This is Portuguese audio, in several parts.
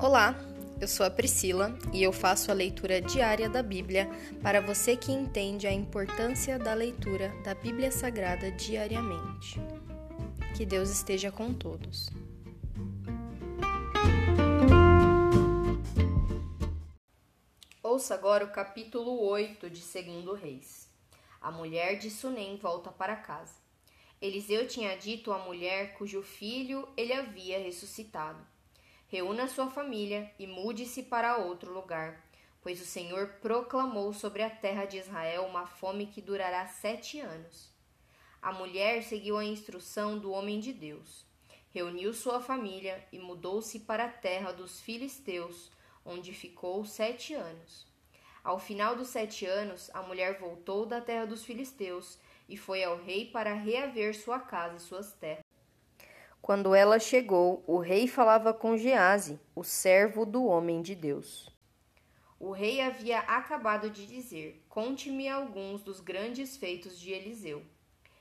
Olá, eu sou a Priscila e eu faço a leitura diária da Bíblia para você que entende a importância da leitura da Bíblia Sagrada diariamente. Que Deus esteja com todos. Ouça agora o capítulo 8 de 2 Reis. A mulher de Sunem volta para casa. Eliseu tinha dito à mulher cujo filho ele havia ressuscitado reúna sua família e mude-se para outro lugar, pois o Senhor proclamou sobre a terra de Israel uma fome que durará sete anos. A mulher seguiu a instrução do homem de Deus, reuniu sua família e mudou-se para a terra dos filisteus, onde ficou sete anos. Ao final dos sete anos, a mulher voltou da terra dos filisteus e foi ao rei para reaver sua casa e suas terras. Quando ela chegou, o rei falava com Gease, o servo do homem de Deus. O rei havia acabado de dizer: Conte-me alguns dos grandes feitos de Eliseu.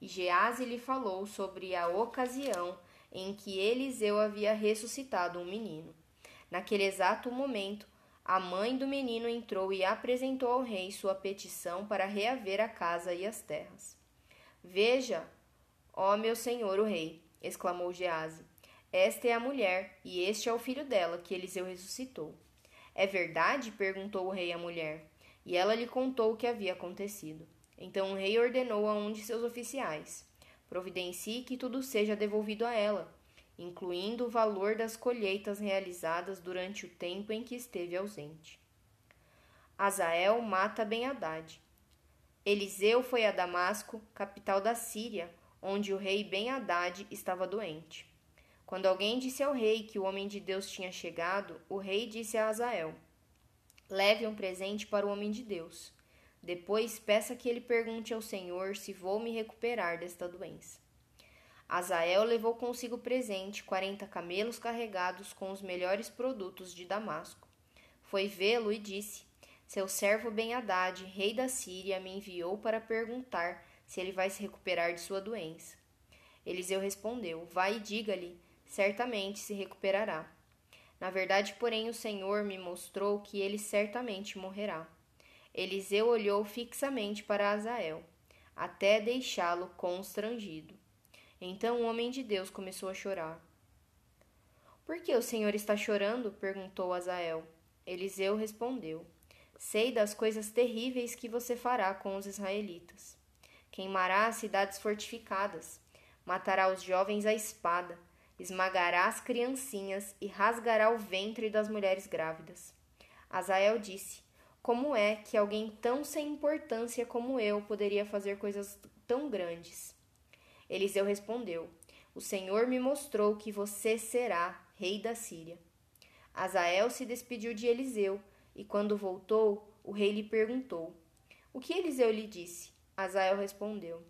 E Gease lhe falou sobre a ocasião em que Eliseu havia ressuscitado um menino. Naquele exato momento, a mãe do menino entrou e apresentou ao rei sua petição para reaver a casa e as terras. Veja, ó meu senhor o rei, exclamou Gease. Esta é a mulher, e este é o filho dela, que Eliseu ressuscitou. É verdade? perguntou o rei à mulher. E ela lhe contou o que havia acontecido. Então o rei ordenou a um de seus oficiais: Providencie que tudo seja devolvido a ela, incluindo o valor das colheitas realizadas durante o tempo em que esteve ausente. Azael mata Ben-Hadad. Eliseu foi a Damasco, capital da Síria, onde o rei Ben-Hadad estava doente. Quando alguém disse ao rei que o homem de Deus tinha chegado, o rei disse a Azael: Leve um presente para o homem de Deus. Depois peça que ele pergunte ao Senhor se vou me recuperar desta doença. Azael levou consigo presente quarenta camelos carregados com os melhores produtos de Damasco. Foi vê-lo e disse: Seu servo Ben-Hadad, rei da Síria, me enviou para perguntar se ele vai se recuperar de sua doença. Eliseu respondeu: Vai e diga-lhe, certamente se recuperará. Na verdade, porém, o Senhor me mostrou que ele certamente morrerá. Eliseu olhou fixamente para Azael, até deixá-lo constrangido. Então o homem de Deus começou a chorar. Por que o Senhor está chorando? perguntou Azael. Eliseu respondeu: Sei das coisas terríveis que você fará com os israelitas. Queimará as cidades fortificadas, matará os jovens à espada, esmagará as criancinhas e rasgará o ventre das mulheres grávidas. Azael disse: Como é que alguém tão sem importância como eu poderia fazer coisas tão grandes? Eliseu respondeu: O Senhor me mostrou que você será rei da Síria. Azael se despediu de Eliseu, e quando voltou, o rei lhe perguntou: O que Eliseu lhe disse? Azael respondeu: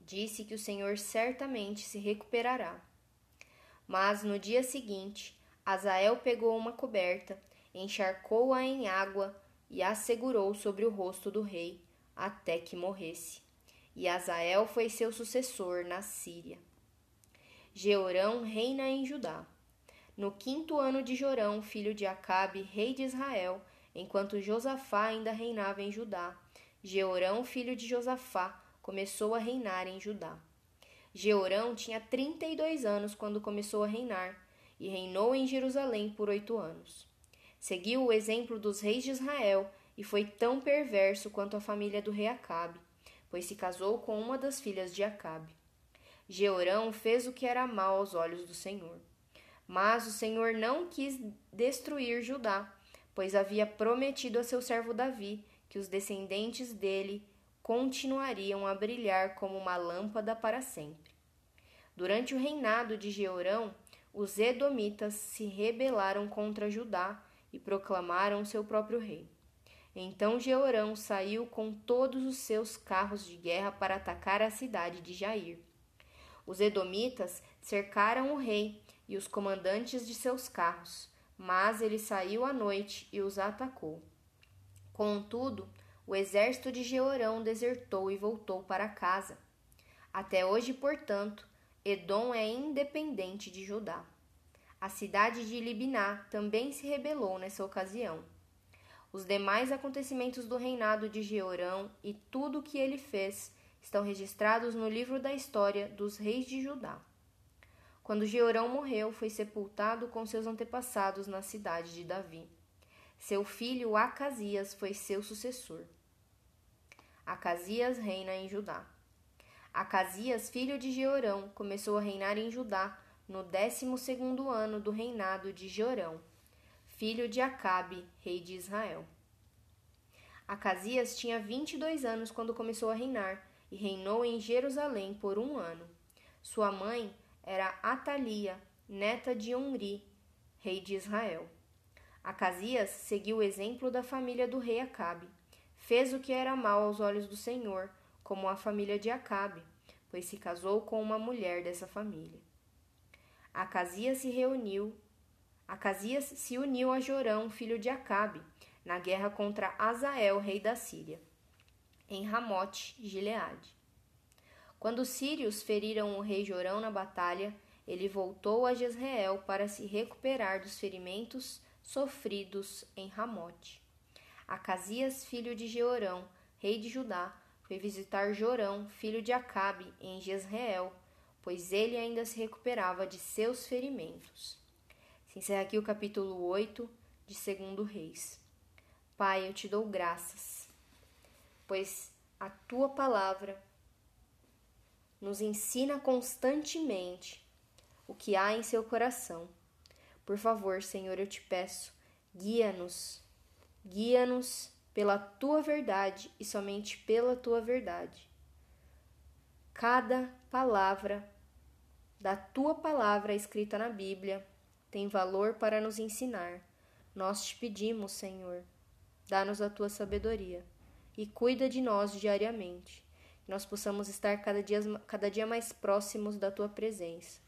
Disse que o Senhor certamente se recuperará. Mas no dia seguinte, Azael pegou uma coberta, encharcou-a em água e a segurou sobre o rosto do rei até que morresse. E Azael foi seu sucessor na Síria. Jeorão reina em Judá. No quinto ano de Jorão, filho de Acabe, rei de Israel, enquanto Josafá ainda reinava em Judá, Jeorão, filho de Josafá, começou a reinar em Judá. Jeorão tinha 32 anos quando começou a reinar e reinou em Jerusalém por oito anos. Seguiu o exemplo dos reis de Israel e foi tão perverso quanto a família do rei Acabe, pois se casou com uma das filhas de Acabe. Jeorão fez o que era mal aos olhos do Senhor. Mas o Senhor não quis destruir Judá, pois havia prometido a seu servo Davi que os descendentes dele continuariam a brilhar como uma lâmpada para sempre. Durante o reinado de Jeorão, os Edomitas se rebelaram contra Judá e proclamaram seu próprio rei. Então Jeorão saiu com todos os seus carros de guerra para atacar a cidade de Jair. Os Edomitas cercaram o rei e os comandantes de seus carros, mas ele saiu à noite e os atacou. Contudo, o exército de Jeorão desertou e voltou para casa. Até hoje, portanto, Edom é independente de Judá. A cidade de Libiná também se rebelou nessa ocasião. Os demais acontecimentos do reinado de Jeorão e tudo o que ele fez estão registrados no livro da história dos reis de Judá. Quando Jeorão morreu, foi sepultado com seus antepassados na cidade de Davi. Seu filho Acasias foi seu sucessor. Acasias reina em Judá. Acasias, filho de Jeorão, começou a reinar em Judá no décimo segundo ano do reinado de Jorão, filho de Acabe, rei de Israel. Acasias tinha vinte e dois anos quando começou a reinar e reinou em Jerusalém por um ano. Sua mãe era Atalia, neta de Onri, rei de Israel. Acasias seguiu o exemplo da família do rei Acabe. Fez o que era mal aos olhos do Senhor, como a família de Acabe, pois se casou com uma mulher dessa família. Acasias se reuniu. Acasias se uniu a Jorão, filho de Acabe, na guerra contra Azael, rei da Síria, em Ramote, Gileade. Quando os sírios feriram o rei Jorão na batalha, ele voltou a Jezreel para se recuperar dos ferimentos sofridos em Ramote. Acasias, filho de Jeorão, rei de Judá, foi visitar Jorão, filho de Acabe, em Jezreel, pois ele ainda se recuperava de seus ferimentos. Se encerra aqui o capítulo 8 de Segundo Reis. Pai, eu te dou graças, pois a tua palavra nos ensina constantemente o que há em seu coração. Por favor, Senhor, eu te peço, guia-nos, guia-nos pela tua verdade e somente pela tua verdade. Cada palavra da tua palavra escrita na Bíblia tem valor para nos ensinar. Nós te pedimos, Senhor, Dá-nos a tua sabedoria e cuida de nós diariamente, que nós possamos estar cada dia, cada dia mais próximos da tua presença.